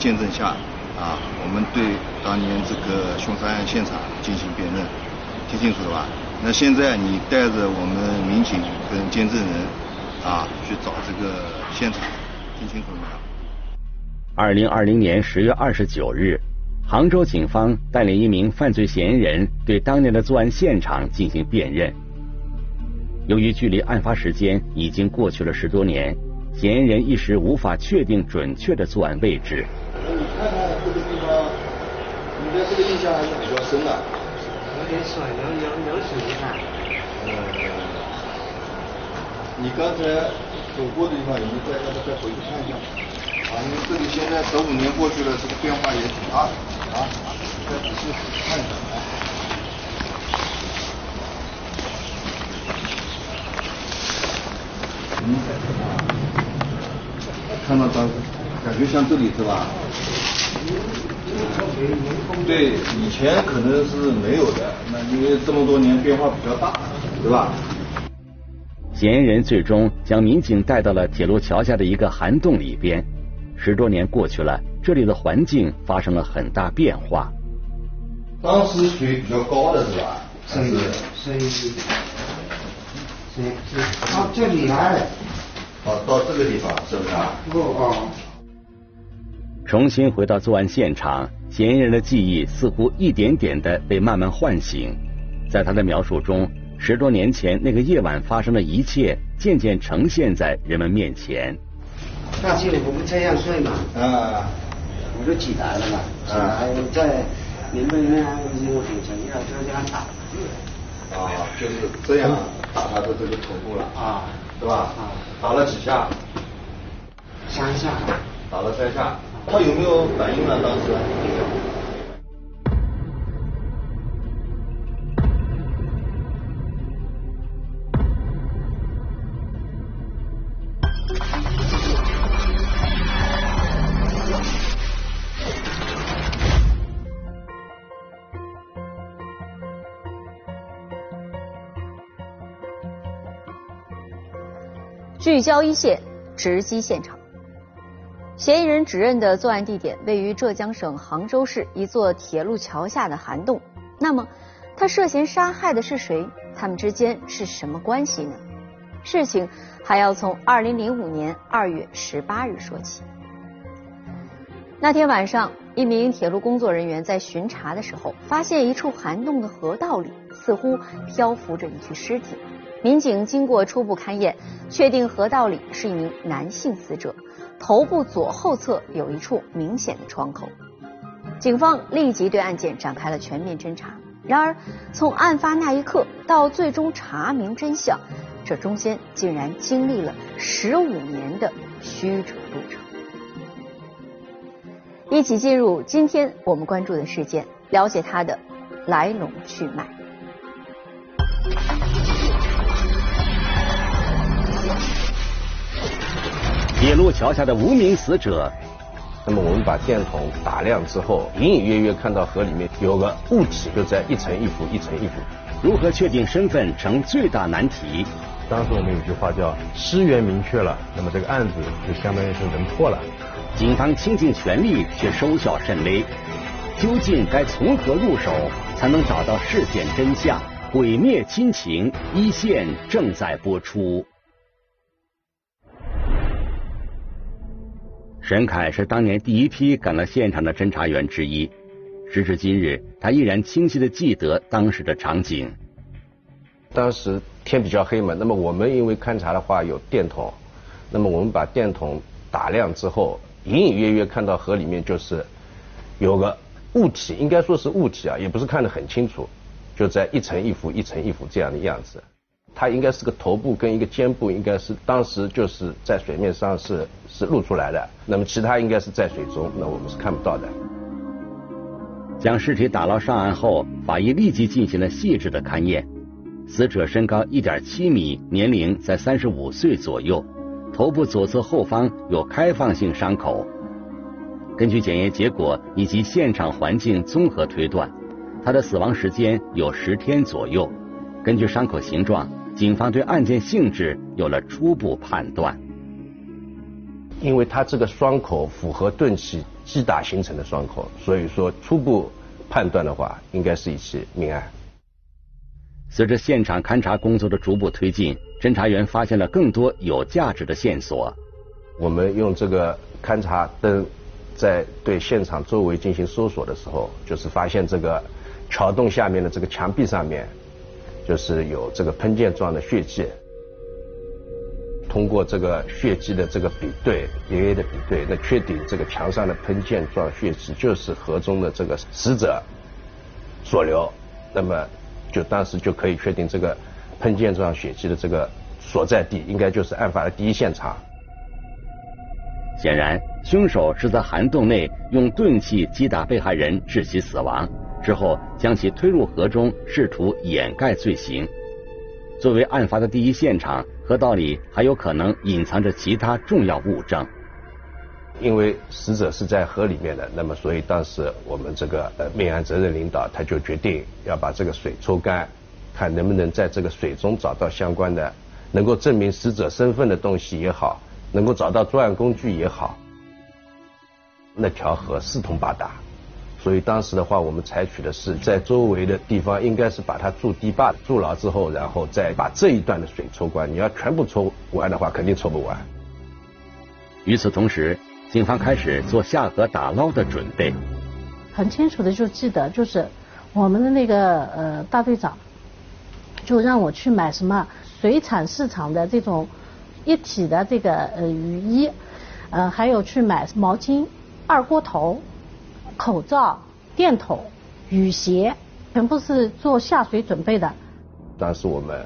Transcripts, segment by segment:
见证下，啊，我们对当年这个凶杀案现场进行辨认，听清楚了吧？那现在你带着我们民警跟见证人，啊，去找这个现场，听清楚了没有？二零二零年十月二十九日。杭州警方带领一名犯罪嫌疑人对当年的作案现场进行辨认。由于距离案发时间已经过去了十多年，嫌疑人一时无法确定准确的作案位置。你看看这个地方，你对这个印象还是比较深的。有点帅，两两两手一看。呃，你刚才走过的地方，有没有再要不再回去看一下？啊，因为这里现在十五年过去了，这个变化也挺大的。啊，再仔细看一下啊。嗯，看到当，感觉像这里是吧？对，以前可能是没有的，那因为这么多年变化比较大，对吧？嫌疑人最终将民警带到了铁路桥下的一个涵洞里边。十多年过去了，这里的环境发生了很大变化。当时水比较高的是吧？所以，所以，所以，到这里来。哦，到这个地方是不是啊？哦哦。重新回到作案现场，嫌疑人的记忆似乎一点点的被慢慢唤醒。在他的描述中，十多年前那个夜晚发生的一切渐渐呈现在人们面前。大去我不这样睡嘛？啊。我就起来了嘛，起来在。你们那有警察要这样打，啊，就是这样打他的这个头部了，啊，是吧？啊，打了几下？三下。打了三下，他有没有反应呢？当时？聚焦一线，直击现场。嫌疑人指认的作案地点位于浙江省杭州市一座铁路桥下的涵洞。那么，他涉嫌杀害的是谁？他们之间是什么关系呢？事情还要从二零零五年二月十八日说起。那天晚上，一名铁路工作人员在巡查的时候，发现一处涵洞的河道里似乎漂浮着一具尸体。民警经过初步勘验，确定河道里是一名男性死者，头部左后侧有一处明显的创口。警方立即对案件展开了全面侦查。然而，从案发那一刻到最终查明真相，这中间竟然经历了十五年的曲折路程。一起进入今天我们关注的事件，了解它的来龙去脉。铁路桥下的无名死者。那么我们把电筒打亮之后，隐隐约约看到河里面有个物体，就在一层一浮，一层一浮。如何确定身份成最大难题？当时我们有句话叫“尸源明确了”，那么这个案子就相当于是能破了。警方倾尽全力却收效甚微，究竟该从何入手才能找到事件真相？毁灭亲情一线正在播出。沈凯是当年第一批赶到现场的侦查员之一，时至今日，他依然清晰的记得当时的场景。当时天比较黑嘛，那么我们因为勘察的话有电筒，那么我们把电筒打亮之后，隐隐约约看到河里面就是有个物体，应该说是物体啊，也不是看得很清楚，就在一层一伏、一层一伏这样的样子。它应该是个头部跟一个肩部，应该是当时就是在水面上是是露出来的。那么其他应该是在水中，那我们是看不到的。将尸体打捞上岸后，法医立即进行了细致的勘验。死者身高一点七米，年龄在三十五岁左右，头部左侧后方有开放性伤口。根据检验结果以及现场环境综合推断，他的死亡时间有十天左右。根据伤口形状，警方对案件性质有了初步判断。因为他这个伤口符合钝器击打形成的伤口，所以说初步判断的话，应该是一起命案。随着现场勘查工作的逐步推进，侦查员发现了更多有价值的线索。我们用这个勘察灯在对现场周围进行搜索的时候，就是发现这个桥洞下面的这个墙壁上面，就是有这个喷溅状的血迹。通过这个血迹的这个比对，DNA 的比对，那确定这个墙上的喷溅状血迹就是河中的这个死者所留。那么。就当时就可以确定这个喷溅状血迹的这个所在地，应该就是案发的第一现场。显然，凶手是在涵洞内用钝器击打被害人，致其死亡之后，将其推入河中，试图掩盖罪行。作为案发的第一现场，河道里还有可能隐藏着其他重要物证。因为死者是在河里面的，那么所以当时我们这个呃命案责任领导他就决定要把这个水抽干，看能不能在这个水中找到相关的能够证明死者身份的东西也好，能够找到作案工具也好。那条河四通八达，所以当时的话，我们采取的是在周围的地方应该是把它筑堤坝，筑牢之后，然后再把这一段的水抽干。你要全部抽完的话，肯定抽不完。与此同时。警方开始做下河打捞的准备。很清楚的就记得，就是我们的那个呃大队长，就让我去买什么水产市场的这种一体的这个呃雨衣，呃还有去买毛巾、二锅头、口罩、电筒、雨鞋，全部是做下水准备的。当时我们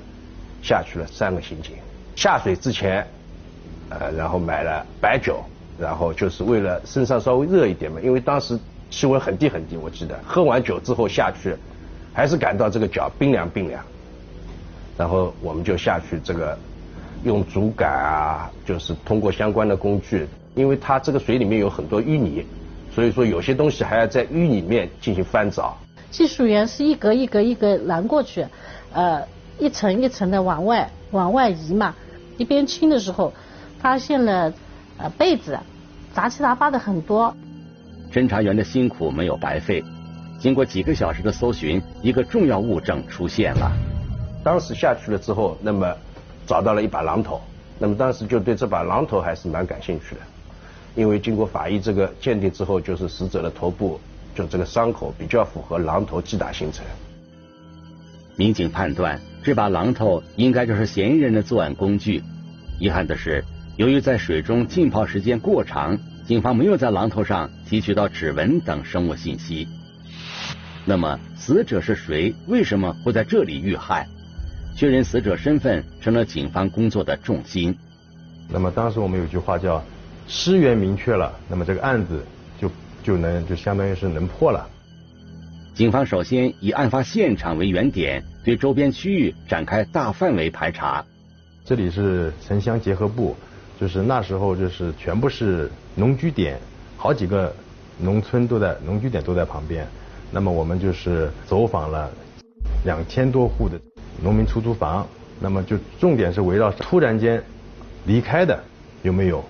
下去了三个刑警，下水之前，呃然后买了白酒。然后就是为了身上稍微热一点嘛，因为当时气温很低很低，我记得喝完酒之后下去，还是感到这个脚冰凉冰凉。然后我们就下去这个用竹竿啊，就是通过相关的工具，因为它这个水里面有很多淤泥，所以说有些东西还要在淤里面进行翻找。技术员是一格一格一格拦过去，呃，一层一层的往外往外移嘛，一边清的时候发现了。呃，被子杂七杂八的很多。侦查员的辛苦没有白费，经过几个小时的搜寻，一个重要物证出现了。当时下去了之后，那么找到了一把榔头，那么当时就对这把榔头还是蛮感兴趣的，因为经过法医这个鉴定之后，就是死者的头部就这个伤口比较符合榔头击打形成。民警判断这把榔头应该就是嫌疑人的作案工具。遗憾的是。由于在水中浸泡时间过长，警方没有在榔头上提取到指纹等生物信息。那么，死者是谁？为什么会在这里遇害？确认死者身份成了警方工作的重心。那么，当时我们有句话叫“尸源明确了”，那么这个案子就就能就相当于是能破了。警方首先以案发现场为原点，对周边区域展开大范围排查。这里是城乡结合部。就是那时候，就是全部是农居点，好几个农村都在农居点都在旁边。那么我们就是走访了两千多户的农民出租房。那么就重点是围绕突然间离开的有没有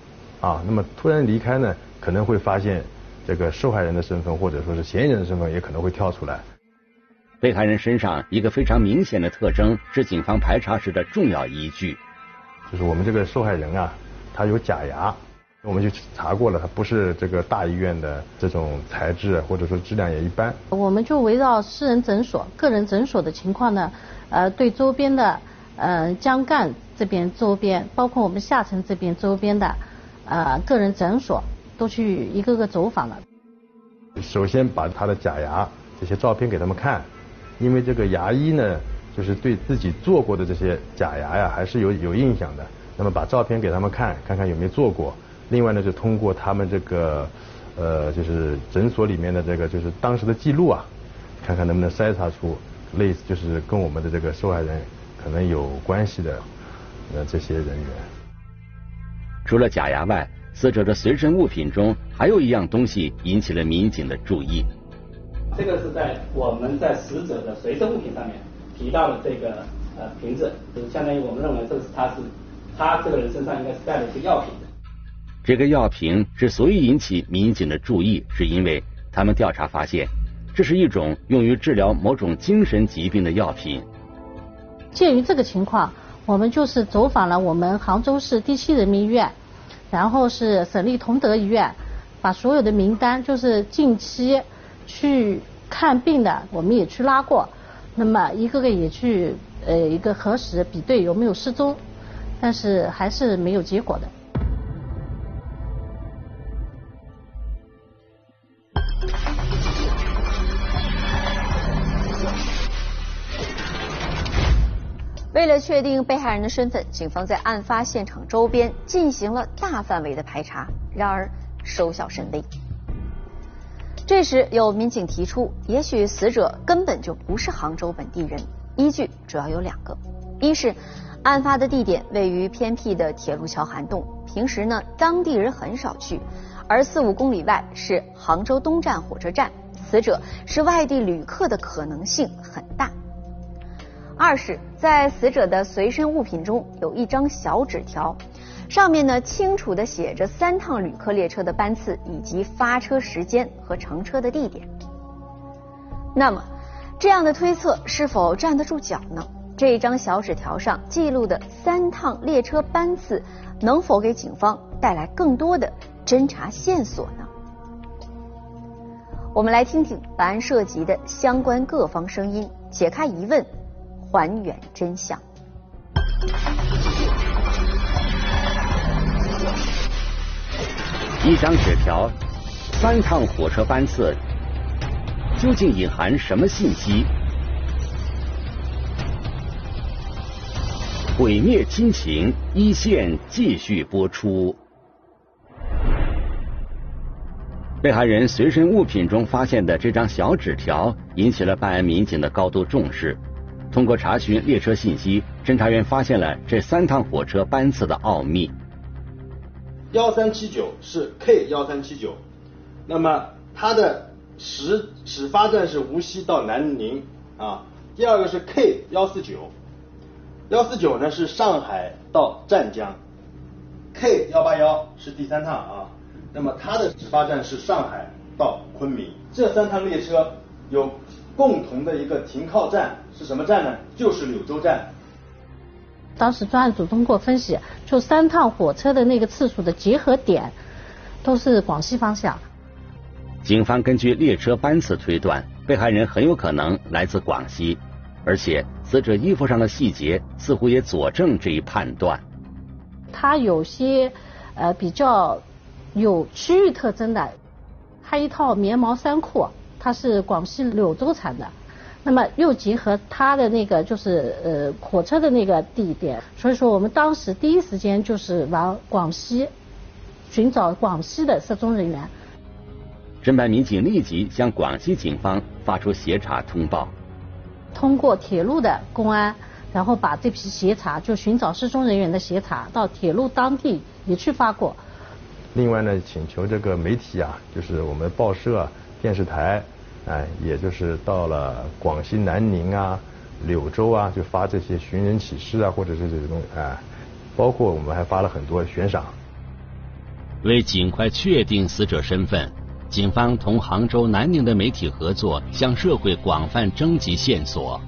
啊？那么突然离开呢，可能会发现这个受害人的身份或者说是嫌疑人的身份也可能会跳出来。被害人身上一个非常明显的特征是警方排查时的重要依据，就是我们这个受害人啊。他有假牙，我们就查过了，他不是这个大医院的这种材质，或者说质量也一般。我们就围绕私人诊所、个人诊所的情况呢，呃，对周边的呃江干这边周边，包括我们下城这边周边的呃个人诊所，都去一个个走访了。首先把他的假牙这些照片给他们看，因为这个牙医呢，就是对自己做过的这些假牙呀，还是有有印象的。那么把照片给他们看，看看有没有做过。另外呢，就通过他们这个呃，就是诊所里面的这个就是当时的记录啊，看看能不能筛查出类似就是跟我们的这个受害人可能有关系的呃这些人员。除了假牙外，死者的随身物品中还有一样东西引起了民警的注意。这个是在我们在死者的随身物品上面提到了这个呃瓶子，就是相当于我们认为这是他是他这个人身上应该是带了一些药品的。这个药瓶之所以引起民警的注意，是因为他们调查发现，这是一种用于治疗某种精神疾病的药品。鉴于这个情况，我们就是走访了我们杭州市第七人民医院，然后是省立同德医院，把所有的名单，就是近期去看病的，我们也去拉过，那么一个个也去呃一个核实比对有没有失踪，但是还是没有结果的。为了确定被害人的身份，警方在案发现场周边进行了大范围的排查，然而收效甚微。这时，有民警提出，也许死者根本就不是杭州本地人。依据主要有两个：一是案发的地点位于偏僻的铁路桥涵洞，平时呢当地人很少去；而四五公里外是杭州东站火车站，死者是外地旅客的可能性很大。二是，在死者的随身物品中有一张小纸条，上面呢清楚的写着三趟旅客列车的班次以及发车时间和乘车的地点。那么，这样的推测是否站得住脚呢？这一张小纸条上记录的三趟列车班次，能否给警方带来更多的侦查线索呢？我们来听听本案涉及的相关各方声音，解开疑问。还原真相。一张纸条，三趟火车班次，究竟隐含什么信息？毁灭亲情一线继续播出。被害人随身物品中发现的这张小纸条，引起了办案民警的高度重视。通过查询列车信息，侦查员发现了这三趟火车班次的奥秘。幺三七九是 K 幺三七九，那么它的始始发站是无锡到南宁啊。第二个是 K 幺四九，幺四九呢是上海到湛江，K 幺八幺是第三趟啊。那么它的始发站是上海到昆明。这三趟列车有。共同的一个停靠站是什么站呢？就是柳州站。当时专案组通过分析，就三趟火车的那个次数的结合点都是广西方向。警方根据列车班次推断，被害人很有可能来自广西，而且死者衣服上的细节似乎也佐证这一判断。他有些呃比较有区域特征的，他一套棉毛衫裤。它是广西柳州产的，那么又结合它的那个就是呃火车的那个地点，所以说我们当时第一时间就是往广西寻找广西的失踪人员。侦办民警立即向广西警方发出协查通报。通过铁路的公安，然后把这批协查就寻找失踪人员的协查到铁路当地也去发过。另外呢，请求这个媒体啊，就是我们报社、电视台。哎，也就是到了广西南宁啊、柳州啊，就发这些寻人启事啊，或者是这些东西，哎，包括我们还发了很多悬赏。为尽快确定死者身份，警方同杭州、南宁的媒体合作，向社会广泛征集线索。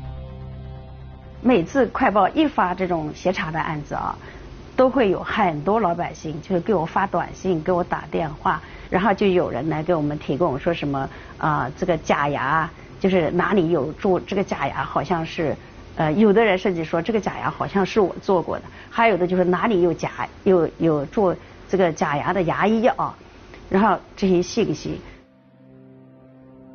每次快报一发这种协查的案子啊。都会有很多老百姓，就是给我发短信，给我打电话，然后就有人来给我们提供说什么啊，这个假牙就是哪里有做这个假牙，好像是呃，有的人甚至说这个假牙好像是我做过的，还有的就是哪里有假有有做这个假牙的牙医啊，然后这些信息。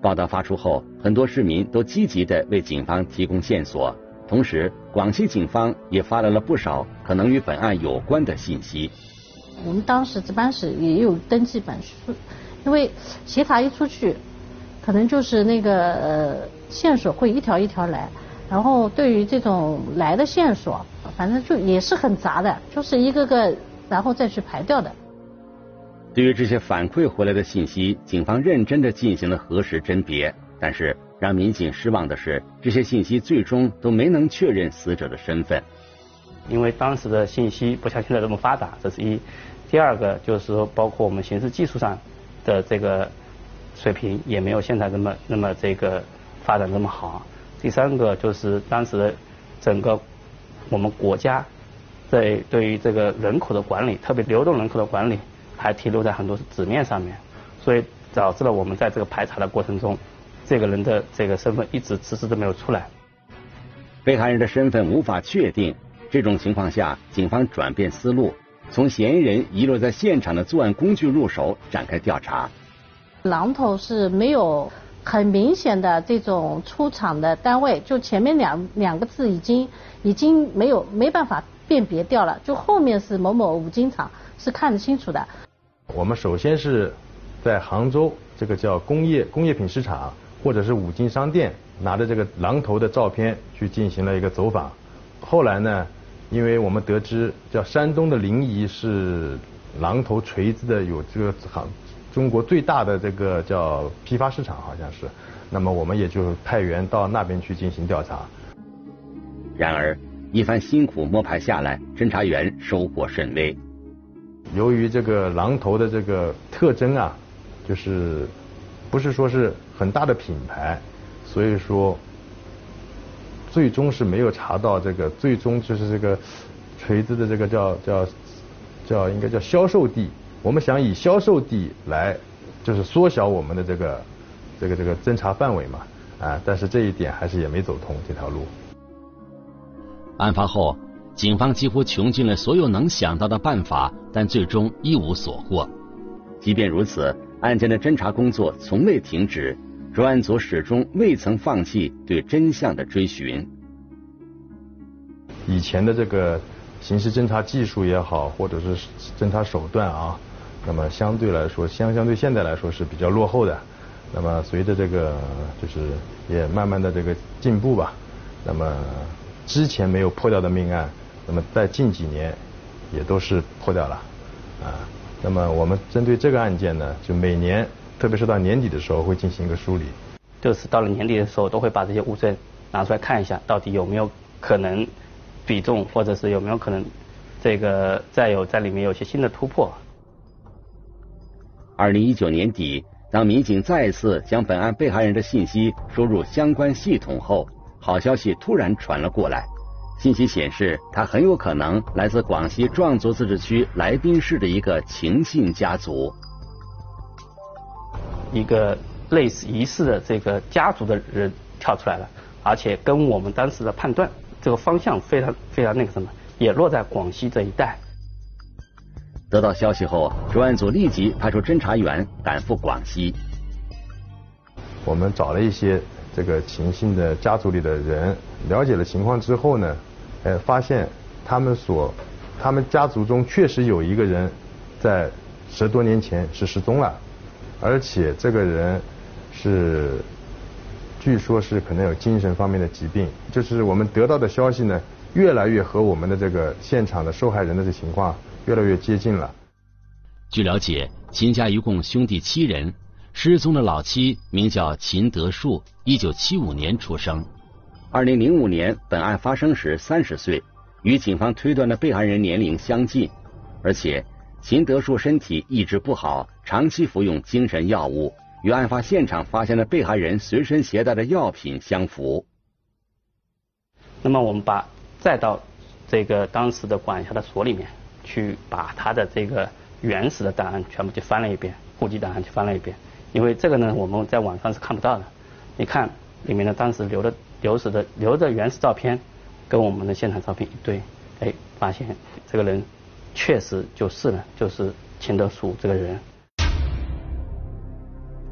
报道发出后，很多市民都积极的为警方提供线索。同时，广西警方也发来了不少可能与本案有关的信息。我们当时值班室也有登记本，因为协查一出去，可能就是那个呃线索会一条一条来，然后对于这种来的线索，反正就也是很杂的，就是一个个然后再去排掉的。对于这些反馈回来的信息，警方认真的进行了核实甄别。但是让民警失望的是，这些信息最终都没能确认死者的身份。因为当时的信息不像现在这么发达，这是一；第二个就是说，包括我们刑事技术上的这个水平也没有现在那么那么这个发展那么好；第三个就是当时整个我们国家在对于这个人口的管理，特别流动人口的管理，还停留在很多纸面上面，所以导致了我们在这个排查的过程中，这个人的这个身份一直迟迟都没有出来。被害人的身份无法确定。这种情况下，警方转变思路，从嫌疑人遗落在现场的作案工具入手展开调查。榔头是没有很明显的这种出厂的单位，就前面两两个字已经已经没有没办法辨别掉了，就后面是某某五金厂是看得清楚的。我们首先是在杭州这个叫工业工业品市场或者是五金商店拿着这个榔头的照片去进行了一个走访，后来呢。因为我们得知，叫山东的临沂是榔头锤子的有这个行中国最大的这个叫批发市场，好像是。那么我们也就派员到那边去进行调查。然而一番辛苦摸排下来，侦查员收获甚微。由于这个榔头的这个特征啊，就是不是说是很大的品牌，所以说。最终是没有查到这个，最终就是这个锤子的这个叫叫叫应该叫销售地。我们想以销售地来就是缩小我们的这个这个这个侦查范围嘛啊，但是这一点还是也没走通这条路。案发后，警方几乎穷尽了所有能想到的办法，但最终一无所获。即便如此，案件的侦查工作从未停止。专案组始终未曾放弃对真相的追寻。以前的这个刑事侦查技术也好，或者是侦查手段啊，那么相对来说，相相对现在来说是比较落后的。那么随着这个就是也慢慢的这个进步吧，那么之前没有破掉的命案，那么在近几年也都是破掉了啊。那么我们针对这个案件呢，就每年。特别是到年底的时候会进行一个梳理，就是到了年底的时候都会把这些物证拿出来看一下，到底有没有可能比重，或者是有没有可能这个再有在里面有些新的突破。二零一九年底，当民警再次将本案被害人的信息输入相关系统后，好消息突然传了过来，信息显示他很有可能来自广西壮族自治区来宾市的一个秦姓家族。一个类似疑似的这个家族的人跳出来了，而且跟我们当时的判断这个方向非常非常那个什么，也落在广西这一带。得到消息后，专案组立即派出侦查员赶赴广西。我们找了一些这个秦姓的家族里的人，了解了情况之后呢，呃，发现他们所他们家族中确实有一个人在十多年前是失踪了。而且这个人是，据说是可能有精神方面的疾病。就是我们得到的消息呢，越来越和我们的这个现场的受害人的这情况越来越接近了。据了解，秦家一共兄弟七人，失踪的老七名叫秦德树，一九七五年出生。二零零五年本案发生时三十岁，与警方推断的被害人年龄相近，而且。秦德树身体一直不好，长期服用精神药物，与案发现场发现的被害人随身携带的药品相符。那么我们把再到这个当时的管辖的所里面去，把他的这个原始的档案全部去翻了一遍，户籍档案去翻了一遍。因为这个呢，我们在网上是看不到的。你看里面的当时留的留史的留的原始照片，跟我们的现场照片一对，哎，发现这个人。确实就是呢，就是秦德树这个人。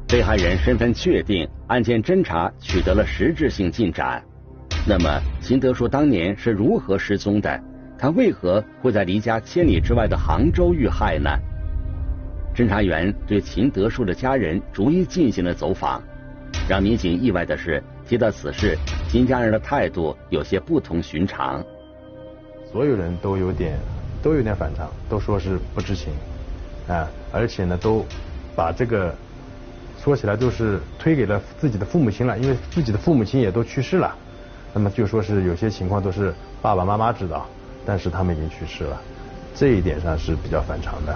被害人身份确定，案件侦查取得了实质性进展。那么，秦德树当年是如何失踪的？他为何会在离家千里之外的杭州遇害呢？侦查员对秦德树的家人逐一进行了走访。让民警意外的是，提到此事，秦家人的态度有些不同寻常。所有人都有点。都有点反常，都说是不知情，啊，而且呢，都把这个说起来都是推给了自己的父母亲了，因为自己的父母亲也都去世了。那么就说是有些情况都是爸爸妈妈知道，但是他们已经去世了，这一点上是比较反常的。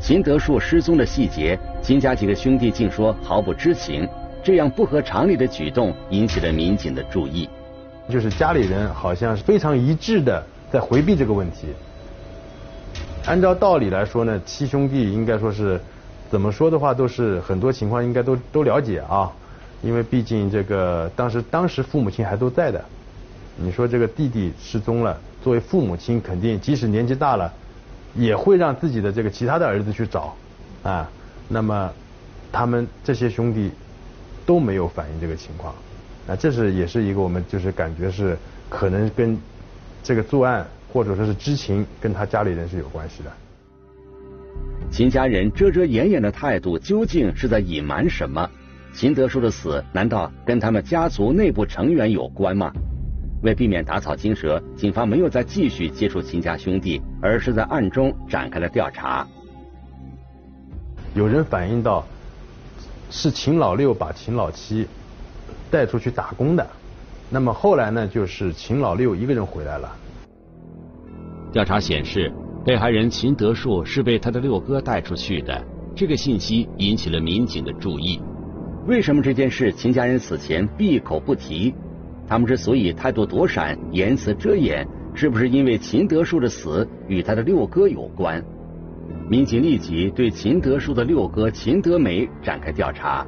秦德树失踪的细节，秦家几个兄弟竟说毫不知情，这样不合常理的举动引起了民警的注意。就是家里人好像是非常一致的在回避这个问题。按照道理来说呢，七兄弟应该说是。怎么说的话，都是很多情况应该都都了解啊，因为毕竟这个当时当时父母亲还都在的。你说这个弟弟失踪了，作为父母亲肯定即使年纪大了，也会让自己的这个其他的儿子去找啊。那么他们这些兄弟都没有反映这个情况，啊，这是也是一个我们就是感觉是可能跟这个作案或者说是知情跟他家里人是有关系的。秦家人遮遮掩掩的态度究竟是在隐瞒什么？秦德叔的死难道跟他们家族内部成员有关吗？为避免打草惊蛇，警方没有再继续接触秦家兄弟，而是在暗中展开了调查。有人反映到是秦老六把秦老七带出去打工的，那么后来呢，就是秦老六一个人回来了。调查显示。被害人秦德树是被他的六哥带出去的，这个信息引起了民警的注意。为什么这件事秦家人死前闭口不提？他们之所以态度躲闪、言辞遮掩，是不是因为秦德树的死与他的六哥有关？民警立即对秦德树的六哥秦德梅展开调查。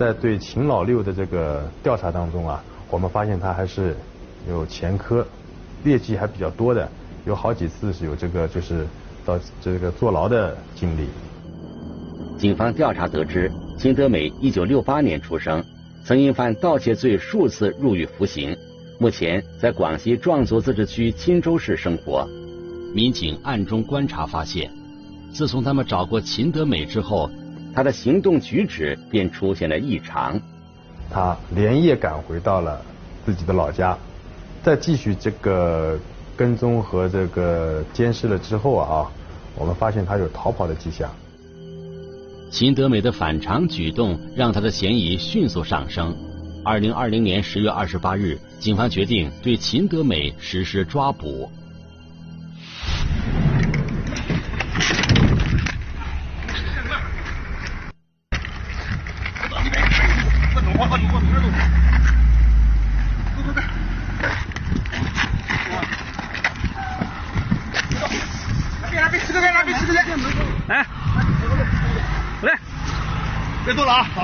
在对秦老六的这个调查当中啊，我们发现他还是有前科，劣迹还比较多的。有好几次是有这个，就是到这个坐牢的经历。警方调查得知，秦德美一九六八年出生，曾因犯盗窃罪数次入狱服刑，目前在广西壮族自治区钦州市生活。民警暗中观察发现，自从他们找过秦德美之后，他的行动举止便出现了异常。他连夜赶回到了自己的老家，在继续这个。跟踪和这个监视了之后啊，我们发现他有逃跑的迹象。秦德美的反常举动让他的嫌疑迅速上升。二零二零年十月二十八日，警方决定对秦德美实施抓捕。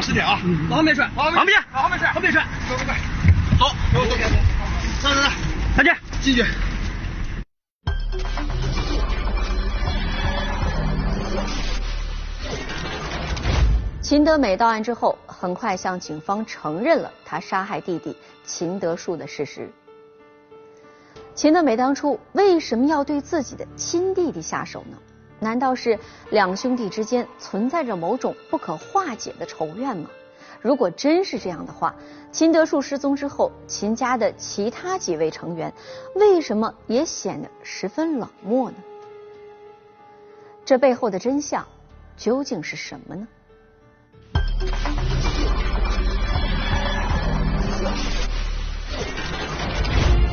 老实点啊！往后面踹，往后面，往后面踹，后面踹，快快快，走，走走走，走走走，再见，进去。秦德美到案之后，很快向警方承认了他杀害弟弟秦德树的事实。秦德美当初为什么要对自己的亲弟弟下手呢？难道是两兄弟之间存在着某种不可化解的仇怨吗？如果真是这样的话，秦德树失踪之后，秦家的其他几位成员为什么也显得十分冷漠呢？这背后的真相究竟是什么呢？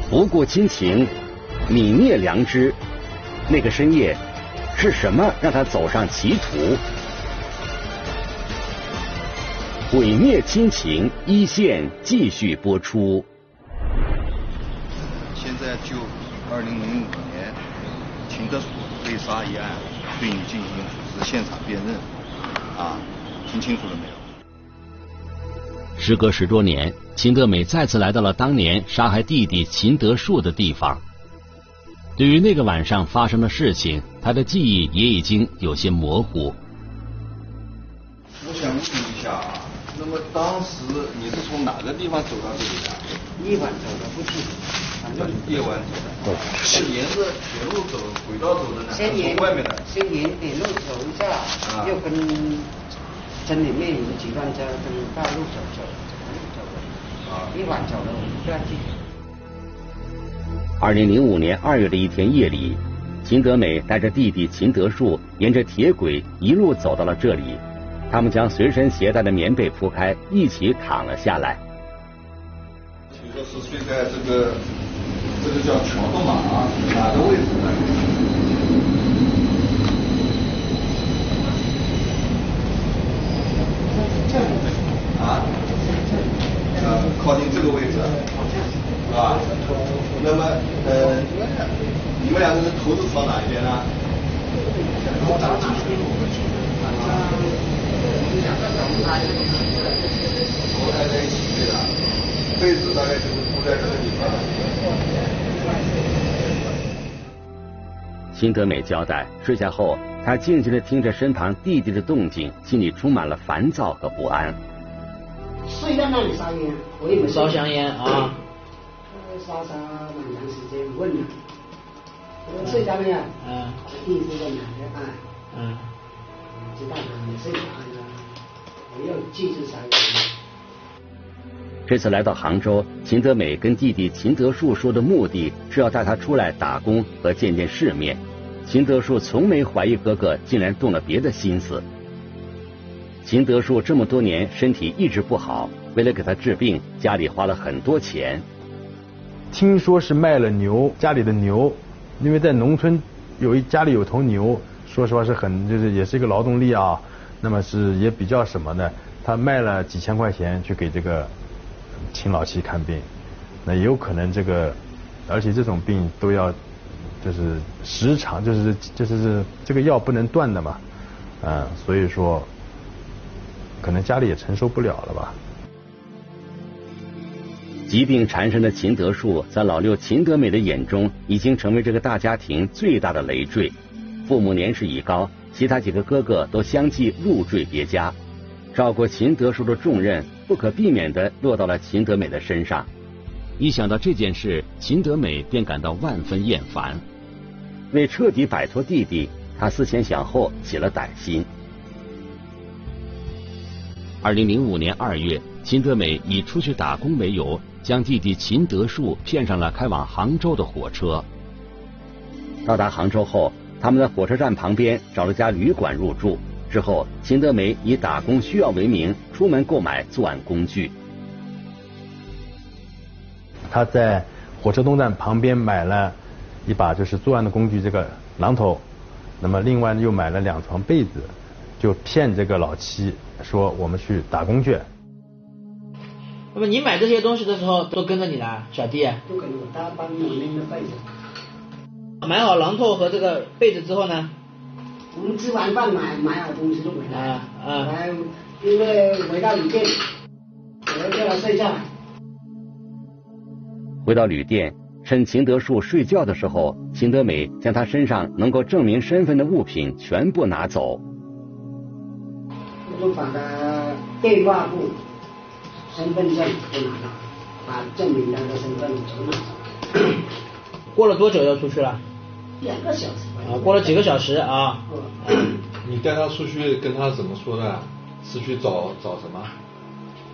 不顾亲情，泯灭良知，那个深夜。是什么让他走上歧途？毁灭亲情一线继续播出。现在就二零零五年秦德树被杀一案，对你进行组织现场辨认，啊，听清楚了没有？时隔十多年，秦德美再次来到了当年杀害弟弟秦德树的地方。对于那个晚上发生的事情，他的记忆也已经有些模糊。我想问一下啊，那么当时你是从哪个地方走到这里的？夜晚走的，不清楚。夜晚走的，是沿着铁路走、轨道走的呢，还是从外面的？先沿铁路走一下，又跟村里面有几辆车跟大路走走，走的。啊，一晚走的，我不记得。二零零五年二月的一天夜里，秦德美带着弟弟秦德树沿着铁轨一路走到了这里，他们将随身携带的棉被铺开，一起躺了下来。就说是睡在这个这个叫桥洞嘛啊，哪个位置呢？啊，呃，靠近这个位置，是吧？那么呃，你们两个人头是朝哪一边呢？头朝哪边？头挨在一起睡的，被子大概就是铺在这个地方。秦德美交代，睡下后，他静静地听着身旁弟弟的动静，心里充满了烦躁和不安。睡在那里烧烟，我也没烧香烟啊。烧烧蛮长时间，问了，我睡着没有？嗯。弟弟在哪里？啊？嗯。知道了，你睡着了，我又继续烧烟。这次来到杭州，秦德美跟弟弟秦德树说的目的是要带他出来打工和见见世面。秦德树从没怀疑哥哥竟然动了别的心思。秦德树这么多年身体一直不好，为了给他治病，家里花了很多钱。听说是卖了牛，家里的牛，因为在农村有一家里有头牛，说实话是很就是也是一个劳动力啊，那么是也比较什么呢，他卖了几千块钱去给这个秦老七看病，那有可能这个，而且这种病都要就是时常就是就是这个药不能断的嘛，嗯，所以说可能家里也承受不了了吧。疾病缠身的秦德树，在老六秦德美的眼中，已经成为这个大家庭最大的累赘。父母年事已高，其他几个哥哥都相继入赘别家，照顾秦德树的重任，不可避免的落到了秦德美的身上。一想到这件事，秦德美便感到万分厌烦。为彻底摆脱弟弟，他思前想后，起了歹心。二零零五年二月，秦德美以出去打工为由。将弟弟秦德树骗上了开往杭州的火车。到达杭州后，他们在火车站旁边找了家旅馆入住。之后，秦德梅以打工需要为名，出门购买作案工具。他在火车东站旁边买了一把就是作案的工具，这个榔头。那么，另外又买了两床被子，就骗这个老七说我们去打工去。那么你买这些东西的时候都跟着你来，小弟？都跟着我，他帮你拎着被子。买好榔头和这个被子之后呢？我们吃完饭买买好东西就回来。啊啊。来，因为回到旅店，我要叫他睡觉。回到旅店，趁秦德树睡觉的时候，秦德美将他身上能够证明身份的物品全部拿走。我就把他电话簿。身份证都拿到，把证明他的身份全拿到。过了多久要出去了？两个小时。啊，过了几个小时啊。你带他出去跟他怎么说的？是去找找什么？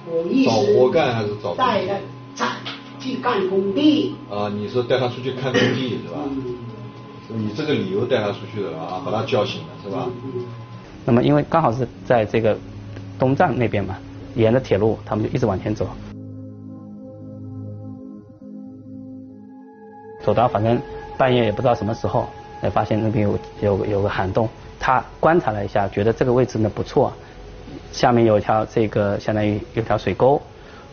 我意思。找活干还是找？带他去干工地。啊，你是带他出去看工地是吧？嗯。以这个理由带他出去的啊，把他叫醒了是吧？嗯。那么因为刚好是在这个东站那边嘛。沿着铁路，他们就一直往前走，走到反正半夜也不知道什么时候，才发现那边有有有个涵洞。他观察了一下，觉得这个位置呢不错，下面有条这个相当于有条水沟，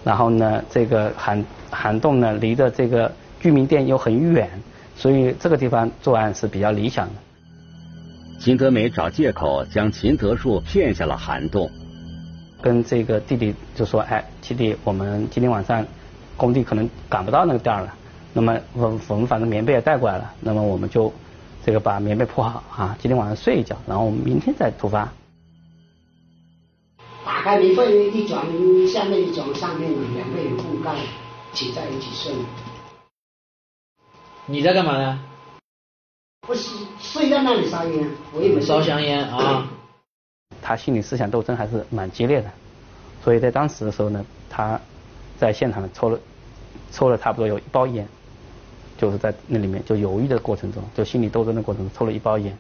然后呢这个涵涵洞呢离着这个居民店又很远，所以这个地方作案是比较理想的。秦德美找借口将秦德树骗下了涵洞。跟这个弟弟就说：“哎，弟弟，我们今天晚上工地可能赶不到那个店了。那么我我们反正棉被也带过来了，那么我们就这个把棉被铺好啊，今天晚上睡一觉，然后我们明天再出发。”打开棉被一转，下面一转，上面两个人覆盖，挤在一起睡。你在干嘛呢？我睡在那里烧烟，我也没烧香烟啊。他心理思想斗争还是蛮激烈的，所以在当时的时候呢，他在现场抽了抽了差不多有一包烟，就是在那里面就犹豫的过程中，就心理斗争的过程中抽了一包烟。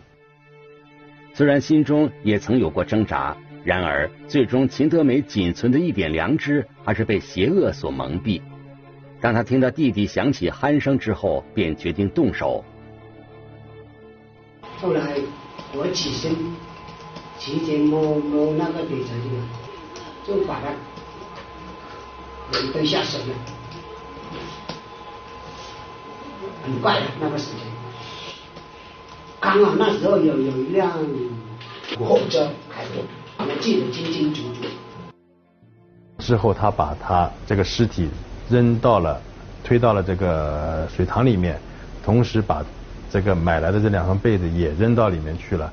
虽然心中也曾有过挣扎，然而最终秦德美仅存的一点良知还是被邪恶所蒙蔽。当他听到弟弟响起鼾声之后，便决定动手。后来我起身，提前摸摸那个底层的，就把他人都吓死了。很快的那个时间，刚好那时候有有一辆货车开过，我记得清清楚楚。之后他把他这个尸体扔到了，推到了这个水塘里面，同时把。这个买来的这两双被子也扔到里面去了。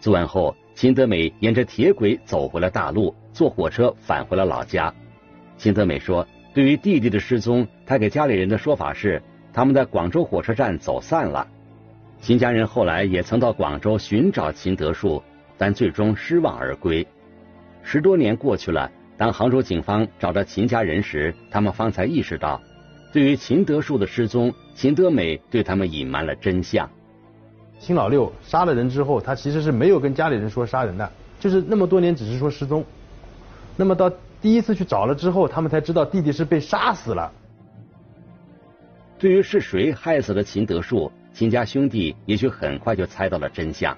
作案后，秦德美沿着铁轨走回了大陆，坐火车返回了老家。秦德美说：“对于弟弟的失踪，他给家里人的说法是他们在广州火车站走散了。”秦家人后来也曾到广州寻找秦德树，但最终失望而归。十多年过去了，当杭州警方找到秦家人时，他们方才意识到。对于秦德树的失踪，秦德美对他们隐瞒了真相。秦老六杀了人之后，他其实是没有跟家里人说杀人的，就是那么多年只是说失踪。那么到第一次去找了之后，他们才知道弟弟是被杀死了。对于是谁害死了秦德树，秦家兄弟也许很快就猜到了真相。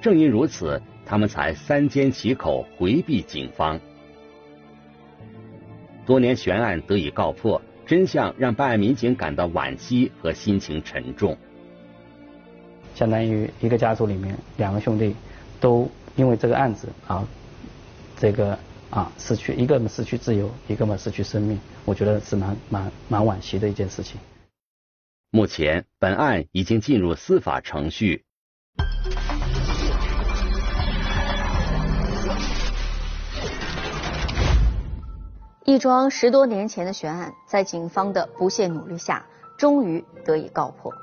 正因如此，他们才三缄其口，回避警方。多年悬案得以告破。真相让办案民警感到惋惜和心情沉重。相当于一个家族里面，两个兄弟都因为这个案子啊，这个啊失去一个嘛失去自由，一个嘛失去生命，我觉得是蛮蛮蛮惋惜的一件事情。目前，本案已经进入司法程序。一桩十多年前的悬案，在警方的不懈努力下，终于得以告破。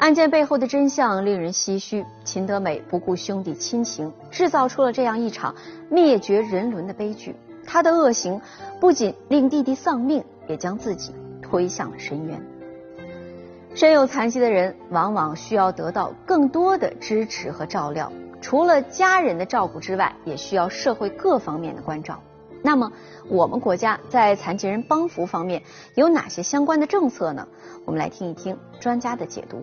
案件背后的真相令人唏嘘：秦德美不顾兄弟亲情，制造出了这样一场灭绝人伦的悲剧。他的恶行不仅令弟弟丧命，也将自己推向了深渊。身有残疾的人往往需要得到更多的支持和照料，除了家人的照顾之外，也需要社会各方面的关照。那么，我们国家在残疾人帮扶方面有哪些相关的政策呢？我们来听一听专家的解读。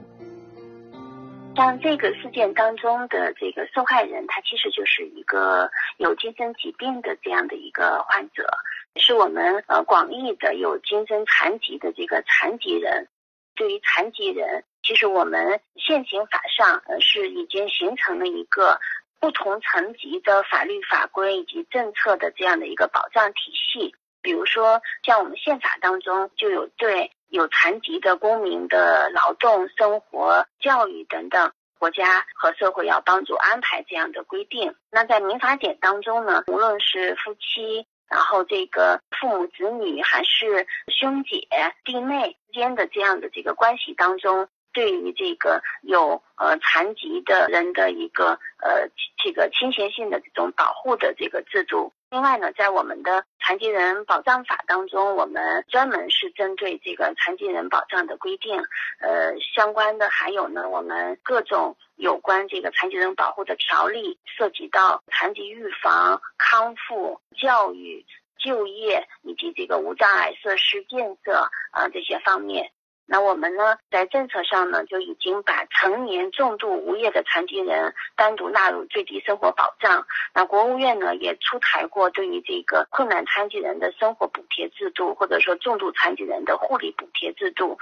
像这个事件当中的这个受害人，他其实就是一个有精神疾病的这样的一个患者，是我们呃广义的有精神残疾的这个残疾人。对于残疾人，其实我们现行法上呃是已经形成了一个。不同层级的法律法规以及政策的这样的一个保障体系，比如说像我们宪法当中就有对有残疾的公民的劳动、生活、教育等等，国家和社会要帮助安排这样的规定。那在民法典当中呢，无论是夫妻，然后这个父母子女，还是兄姐弟妹之间的这样的这个关系当中。对于这个有呃残疾的人的一个呃这个倾斜性的这种保护的这个制度。另外呢，在我们的残疾人保障法当中，我们专门是针对这个残疾人保障的规定，呃相关的还有呢，我们各种有关这个残疾人保护的条例，涉及到残疾预防、康复、教育、就业以及这个无障碍设施建设啊这些方面。那我们呢，在政策上呢，就已经把成年重度无业的残疾人单独纳入最低生活保障。那国务院呢，也出台过对于这个困难残疾人的生活补贴制度，或者说重度残疾人的护理补贴制度。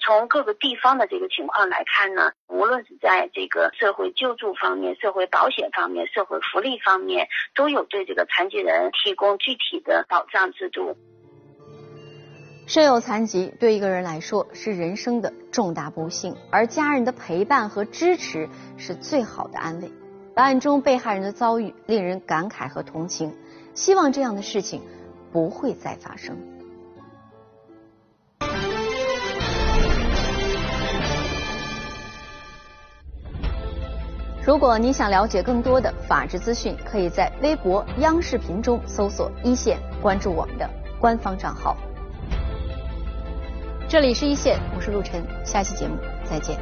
从各个地方的这个情况来看呢，无论是在这个社会救助方面、社会保险方面、社会福利方面，都有对这个残疾人提供具体的保障制度。身有残疾对一个人来说是人生的重大不幸，而家人的陪伴和支持是最好的安慰。本案中被害人的遭遇令人感慨和同情，希望这样的事情不会再发生。如果你想了解更多的法治资讯，可以在微博、央视频中搜索“一线”，关注我们的官方账号。这里是一线，我是陆晨，下期节目再见。